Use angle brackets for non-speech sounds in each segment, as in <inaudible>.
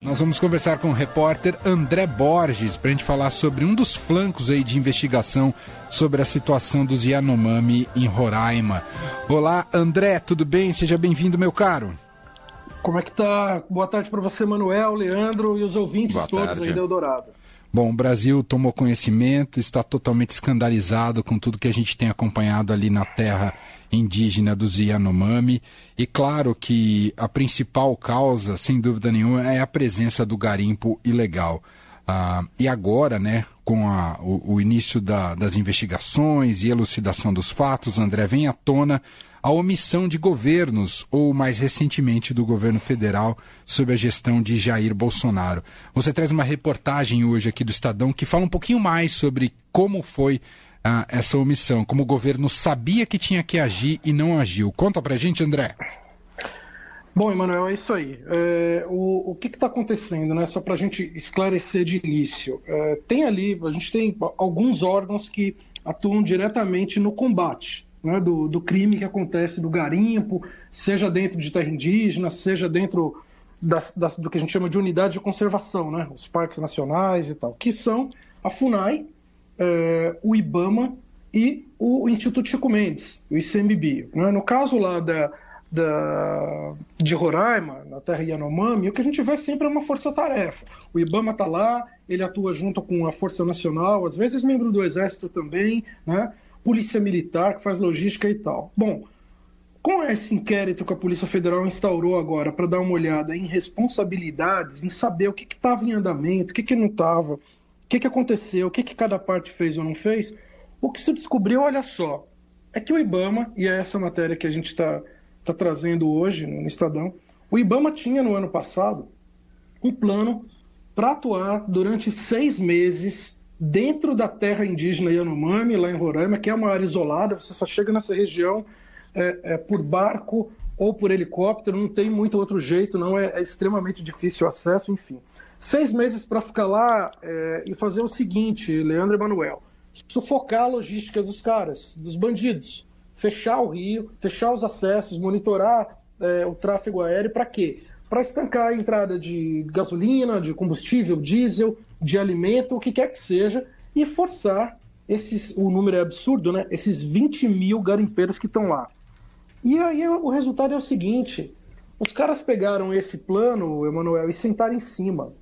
Nós vamos conversar com o repórter André Borges para a gente falar sobre um dos flancos aí de investigação sobre a situação dos Yanomami em Roraima. Olá, André, tudo bem? Seja bem-vindo, meu caro. Como é que tá? Boa tarde para você, Manuel, Leandro e os ouvintes Boa todos tarde. aí do Eldorado. Bom, o Brasil tomou conhecimento, está totalmente escandalizado com tudo que a gente tem acompanhado ali na terra indígena dos Yanomami. E claro que a principal causa, sem dúvida nenhuma, é a presença do garimpo ilegal. Ah, e agora, né, com a, o, o, início da, das investigações e elucidação dos fatos, André, vem à tona a omissão de governos, ou mais recentemente do governo federal, sob a gestão de Jair Bolsonaro. Você traz uma reportagem hoje aqui do Estadão que fala um pouquinho mais sobre como foi ah, essa omissão, como o governo sabia que tinha que agir e não agiu. Conta pra gente, André. Bom, Emanuel, é isso aí. É, o, o que está acontecendo, né? Só para a gente esclarecer de início. É, tem ali, a gente tem alguns órgãos que atuam diretamente no combate né, do, do, crime que acontece do garimpo, seja dentro de terra indígena, seja dentro das, das, do que a gente chama de unidade de conservação, né? Os parques nacionais e tal, que são a FUNAI, é, o IBAMA e o Instituto Chico Mendes, o ICMBio. Né? No caso lá da, da, de Roraima, na terra Yanomami, o que a gente vê sempre é uma força-tarefa. O IBAMA está lá, ele atua junto com a Força Nacional, às vezes membro do Exército também, né? Polícia Militar, que faz logística e tal. Bom, com esse inquérito que a Polícia Federal instaurou agora para dar uma olhada em responsabilidades, em saber o que estava em andamento, o que, que não estava, o que, que aconteceu, o que, que cada parte fez ou não fez, o que se descobriu, olha só, é que o IBAMA, e é essa matéria que a gente está tá trazendo hoje no Estadão, o IBAMA tinha no ano passado um plano para atuar durante seis meses dentro da terra indígena Yanomami, lá em Roraima, que é uma área isolada, você só chega nessa região é, é, por barco ou por helicóptero, não tem muito outro jeito, não é, é extremamente difícil o acesso, enfim. Seis meses para ficar lá é, e fazer o seguinte, Leandro Emanuel, sufocar a logística dos caras, dos bandidos, fechar o rio, fechar os acessos, monitorar é, o tráfego aéreo, para quê? Para estancar a entrada de gasolina, de combustível, diesel, de alimento, o que quer que seja, e forçar esses, o número é absurdo, né? Esses 20 mil garimpeiros que estão lá. E aí o resultado é o seguinte: os caras pegaram esse plano, Emanuel, e sentaram em cima.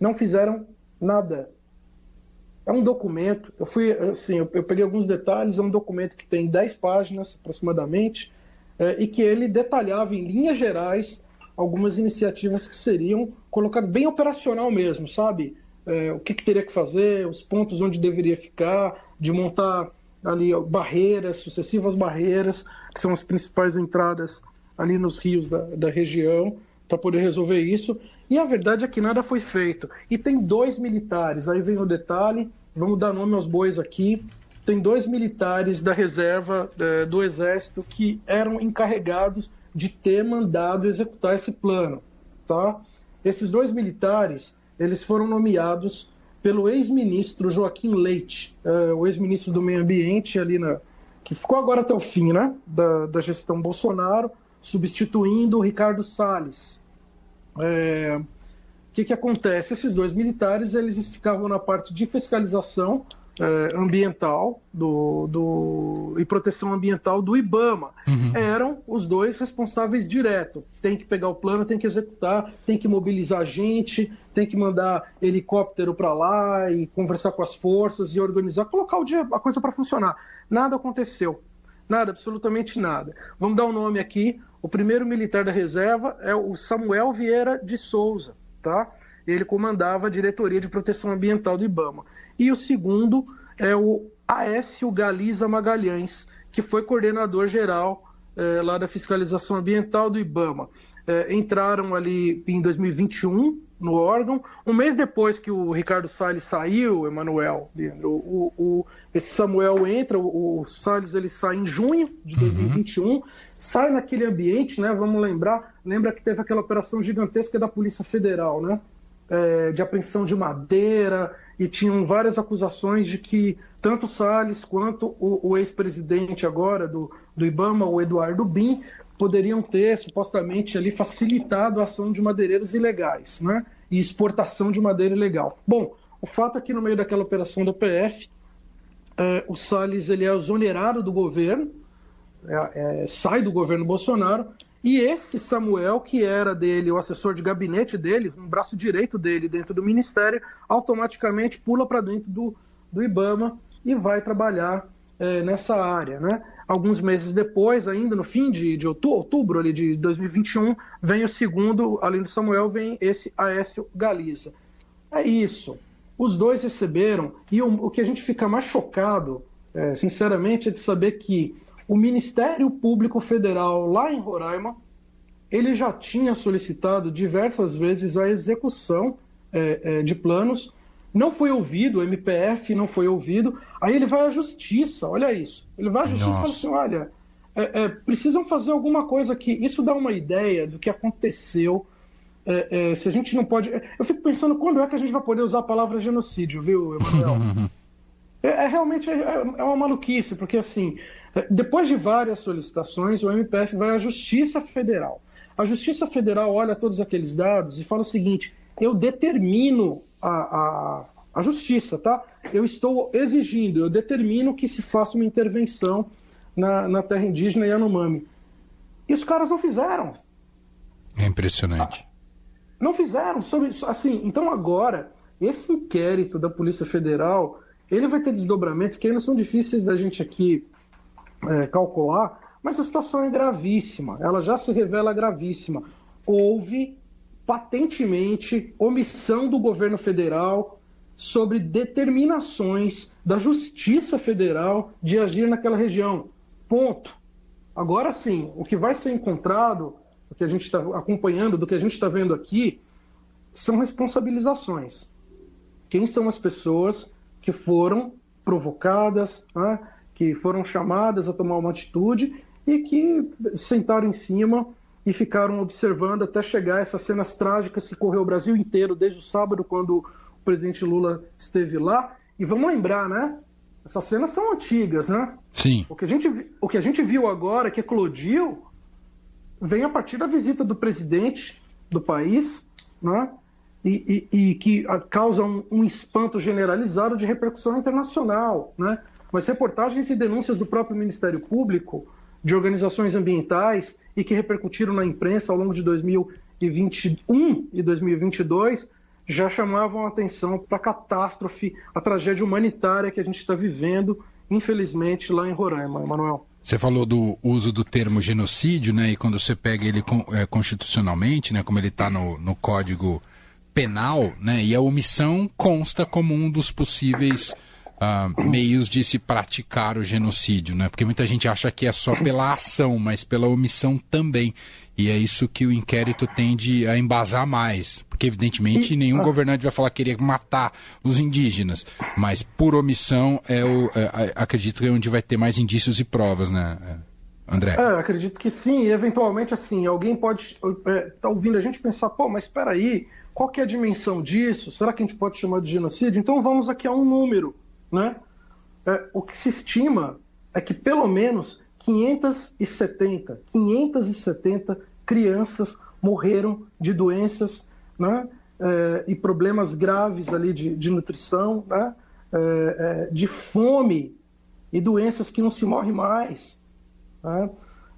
Não fizeram nada. É um documento, eu fui assim, eu, eu peguei alguns detalhes, é um documento que tem 10 páginas aproximadamente, é, e que ele detalhava em linhas gerais algumas iniciativas que seriam colocadas bem operacional mesmo, sabe? É, o que, que, teria que fazer, os pontos onde deveria ficar, de montar ali barreiras, sucessivas barreiras, que são as principais entradas ali nos rios da, da região, para poder resolver isso. E a verdade é que nada foi feito. E tem dois militares, aí vem o detalhe, vamos dar nome aos bois aqui. Tem dois militares da reserva é, do Exército que eram encarregados de ter mandado executar esse plano. Tá? Esses dois militares eles foram nomeados pelo ex-ministro Joaquim Leite, é, o ex-ministro do Meio Ambiente ali na que ficou agora até o fim, né, da, da gestão Bolsonaro, substituindo o Ricardo Salles. É, que, que acontece? Esses dois militares eles ficavam na parte de fiscalização é, ambiental do, do, e proteção ambiental do IBAMA. Uhum. Eram os dois responsáveis direto. Tem que pegar o plano, tem que executar, tem que mobilizar gente, tem que mandar helicóptero para lá e conversar com as forças e organizar, colocar o dia, a coisa para funcionar. Nada aconteceu. Nada, absolutamente nada. Vamos dar o um nome aqui. O primeiro militar da reserva é o Samuel Vieira de Souza, tá? Ele comandava a diretoria de proteção ambiental do IBAMA. E o segundo é o Aécio Galiza Magalhães, que foi coordenador geral é, lá da fiscalização ambiental do IBAMA. É, entraram ali em 2021 no órgão. Um mês depois que o Ricardo Salles saiu, Emanuel, o, o, esse Samuel entra, o, o Salles ele sai em junho de 2021, uhum. Sai naquele ambiente, né? Vamos lembrar, lembra que teve aquela operação gigantesca da Polícia Federal, né? É, de apreensão de madeira, e tinham várias acusações de que tanto Salles quanto o, o ex-presidente agora do, do Ibama, o Eduardo Bin, poderiam ter supostamente ali facilitado a ação de madeireiros ilegais, né? E exportação de madeira ilegal. Bom, o fato é que no meio daquela operação do PF, é, o Salles ele é exonerado do governo, é, é, sai do governo Bolsonaro, e esse Samuel, que era dele, o assessor de gabinete dele, um braço direito dele dentro do ministério, automaticamente pula para dentro do, do Ibama e vai trabalhar é, nessa área. Né? Alguns meses depois, ainda no fim de, de outubro, outubro ali de 2021, vem o segundo, além do Samuel, vem esse Aécio Galiza. É isso. Os dois receberam, e o, o que a gente fica mais chocado, é, sinceramente, é de saber que o Ministério Público Federal, lá em Roraima, ele já tinha solicitado diversas vezes a execução é, é, de planos, não foi ouvido, o MPF não foi ouvido, aí ele vai à justiça, olha isso. Ele vai à justiça Nossa. e fala assim: olha, é, é, precisam fazer alguma coisa aqui. Isso dá uma ideia do que aconteceu é, é, se a gente não pode. Eu fico pensando quando é que a gente vai poder usar a palavra genocídio, viu, Emanuel? <laughs> é, é, realmente é, é, uma maluquice, porque assim, depois de várias solicitações, o MPF vai à Justiça Federal. A Justiça Federal olha todos aqueles dados e fala o seguinte: eu determino a, a, a justiça, tá? Eu estou exigindo, eu determino que se faça uma intervenção na, na terra indígena Yanomami. E os caras não fizeram. É impressionante. Não fizeram. Sobre, assim, então agora, esse inquérito da Polícia Federal, ele vai ter desdobramentos que ainda são difíceis da gente aqui é, calcular, mas a situação é gravíssima. Ela já se revela gravíssima. Houve patentemente omissão do governo federal sobre determinações da Justiça Federal de agir naquela região. Ponto. Agora sim, o que vai ser encontrado o que a gente está acompanhando, do que a gente está vendo aqui, são responsabilizações. Quem são as pessoas que foram provocadas, né, que foram chamadas a tomar uma atitude e que sentaram em cima e ficaram observando até chegar essas cenas trágicas que correu o Brasil inteiro desde o sábado, quando o presidente Lula esteve lá. E vamos lembrar, né? Essas cenas são antigas, né? Sim. O que a gente, o que a gente viu agora, que eclodiu, vem a partir da visita do presidente do país, né? E, e, e que causa um, um, espanto generalizado de repercussão internacional. Né? Mas reportagens e denúncias do próprio Ministério Público, de organizações ambientais e que repercutiram na imprensa ao longo de 2021 e 2022 já chamavam a atenção para a catástrofe, a tragédia humanitária que a gente está vivendo, infelizmente, lá em Roraima, Emanuel. Você falou do uso do termo genocídio, né? E quando você pega ele é, constitucionalmente, né? Como ele está no, no Código Penal, né? E a omissão consta como um dos possíveis uh, meios de se praticar o genocídio, né? Porque muita gente acha que é só pela ação, mas pela omissão também. E é isso que o inquérito tende a embasar mais. Porque, evidentemente, nenhum governante vai falar que queria matar os indígenas. Mas, por omissão, é o, é, acredito que é onde vai ter mais indícios e provas, né, André? É, acredito que sim. E, eventualmente, assim, alguém pode estar é, tá ouvindo a gente pensar, pô, mas espera aí, qual que é a dimensão disso? Será que a gente pode chamar de genocídio? Então, vamos aqui a um número, né? É, o que se estima é que, pelo menos, 570, 570 crianças morreram de doenças né, é, e problemas graves ali de, de nutrição, né, é, é, de fome e doenças que não se morre mais. Né?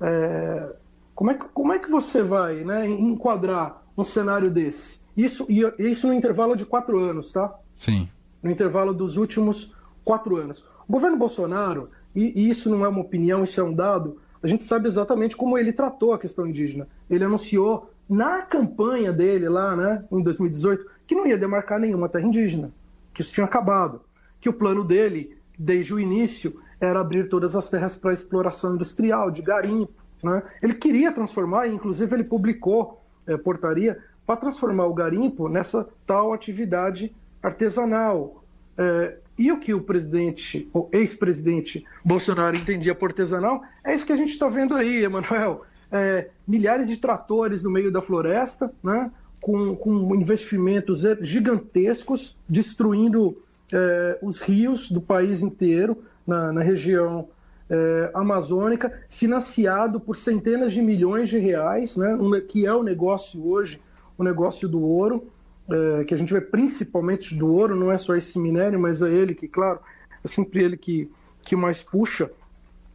É, como, é que, como é que você vai né, enquadrar um cenário desse? Isso, isso no intervalo de quatro anos, tá? Sim. No intervalo dos últimos quatro anos. O governo Bolsonaro, e, e isso não é uma opinião, isso é um dado, a gente sabe exatamente como ele tratou a questão indígena. Ele anunciou na campanha dele lá, né, em 2018, que não ia demarcar nenhuma terra indígena, que isso tinha acabado, que o plano dele, desde o início, era abrir todas as terras para exploração industrial, de garimpo. Né? Ele queria transformar, inclusive ele publicou é, portaria para transformar o garimpo nessa tal atividade artesanal. É, e o que o presidente, o ex-presidente Bolsonaro entendia por artesanal, é isso que a gente está vendo aí, Emanuel. É, milhares de tratores no meio da floresta, né, com, com investimentos gigantescos, destruindo é, os rios do país inteiro, na, na região é, amazônica, financiado por centenas de milhões de reais, né, que é o negócio hoje, o negócio do ouro, é, que a gente vê principalmente do ouro, não é só esse minério, mas é ele que, claro, é sempre ele que, que mais puxa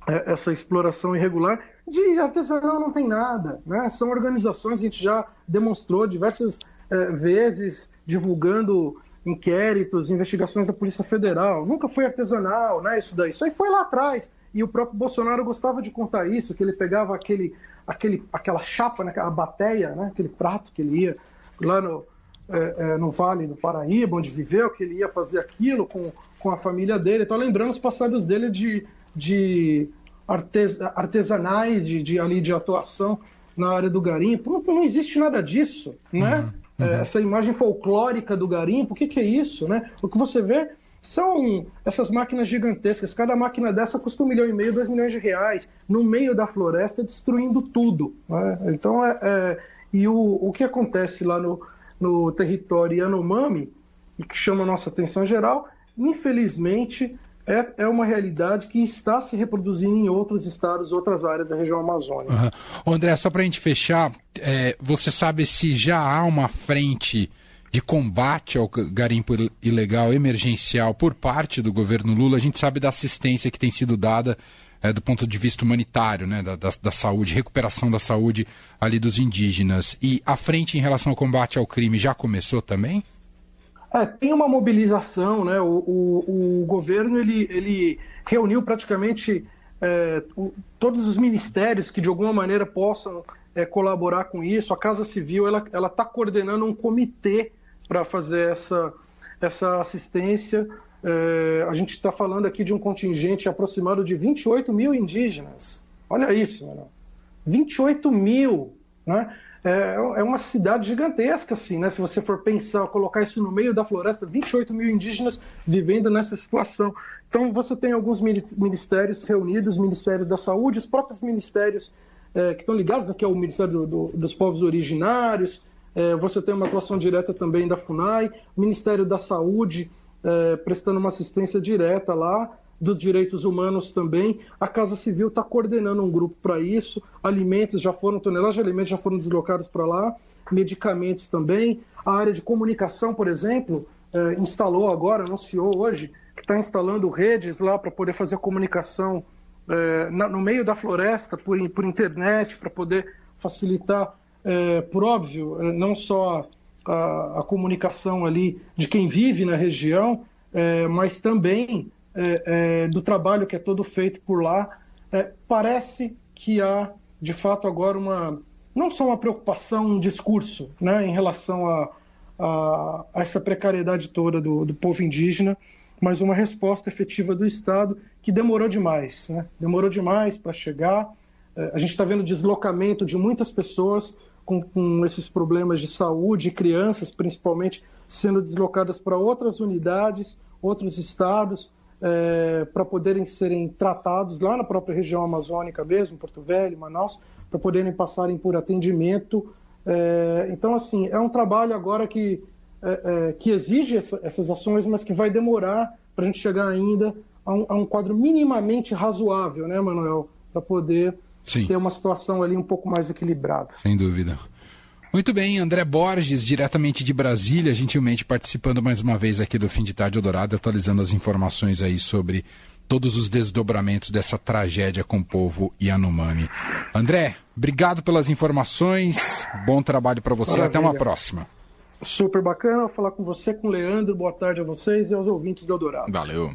é, essa exploração irregular. De artesanal não tem nada, né? São organizações, a gente já demonstrou diversas é, vezes divulgando inquéritos, investigações da Polícia Federal. Nunca foi artesanal, né? Isso daí. Isso aí foi lá atrás. E o próprio Bolsonaro gostava de contar isso, que ele pegava aquele, aquele, aquela chapa, né, a bateia, né, aquele prato que ele ia lá no, é, é, no Vale do Paraíba, onde viveu, que ele ia fazer aquilo com, com a família dele. Então, lembrando os passados dele de, de artes, artesanais, de, de, ali, de atuação na área do garimpo. Não, não existe nada disso, né? Uhum, uhum. É, essa imagem folclórica do garimpo, o que, que é isso, né? O que você vê são essas máquinas gigantescas. Cada máquina dessa custa um milhão e meio, dois milhões de reais, no meio da floresta, destruindo tudo. Né? Então, é, é, e o, o que acontece lá no, no território Yanomami, e que chama nossa atenção geral, infelizmente é, é uma realidade que está se reproduzindo em outros estados, outras áreas da região amazônica. Uhum. André, só para a gente fechar, é, você sabe se já há uma frente de combate ao garimpo ilegal emergencial por parte do governo Lula? A gente sabe da assistência que tem sido dada é, do ponto de vista humanitário, né, da, da, da, saúde, recuperação da saúde ali dos indígenas. E a frente em relação ao combate ao crime já começou também? É, tem uma mobilização, né? O, o, o governo ele, ele reuniu praticamente é, o, todos os ministérios que de alguma maneira possam é, colaborar com isso. A Casa Civil ela está coordenando um comitê para fazer essa, essa assistência. É, a gente está falando aqui de um contingente aproximado de 28 mil indígenas. Olha isso, mano. 28 mil, né? É, é uma cidade gigantesca, assim, né? Se você for pensar, colocar isso no meio da floresta, 28 mil indígenas vivendo nessa situação. Então, você tem alguns ministérios reunidos, Ministério da Saúde, os próprios ministérios é, que estão ligados, aqui é o Ministério do, do, dos Povos Originários, é, você tem uma atuação direta também da FUNAI, Ministério da Saúde, é, prestando uma assistência direta lá, dos direitos humanos também. A Casa Civil está coordenando um grupo para isso. Alimentos já foram, toneladas de alimentos já foram deslocados para lá, medicamentos também. A área de comunicação, por exemplo, é, instalou agora, anunciou hoje, que está instalando redes lá para poder fazer comunicação é, na, no meio da floresta, por, por internet, para poder facilitar, é, por óbvio, é, não só a, a, comunicação ali de quem vive na região, é, mas também é, é, do trabalho que é todo feito por lá, é, parece que há, de fato, agora uma não só uma preocupação, um discurso né, em relação a, a, a essa precariedade toda do, do, povo indígena, mas uma resposta efetiva do Estado que demorou demais. Né? Demorou demais para chegar. É, a gente está vendo deslocamento de muitas pessoas com, com esses problemas de saúde, crianças principalmente, sendo deslocadas para outras unidades, outros estados, é, para poderem serem tratados lá na própria região amazônica mesmo, Porto Velho, Manaus, para poderem passarem por atendimento. É, então, assim, é um trabalho agora que, é, é que exige essa, essas ações, mas que vai demorar para a gente chegar ainda a um, a um, quadro minimamente razoável, né, Manuel, para poder Sim. ter uma situação ali um pouco mais equilibrada. Sem dúvida. Muito bem, André Borges, diretamente de Brasília, gentilmente participando mais uma vez aqui do Fim de Tarde Dourado, atualizando as informações aí sobre todos os desdobramentos dessa tragédia com o povo Yanomami. André, obrigado pelas informações, bom trabalho para você, Maravilha. até uma próxima. Super bacana falar com você, com o Leandro, boa tarde a vocês e aos ouvintes do Eldorado. Valeu.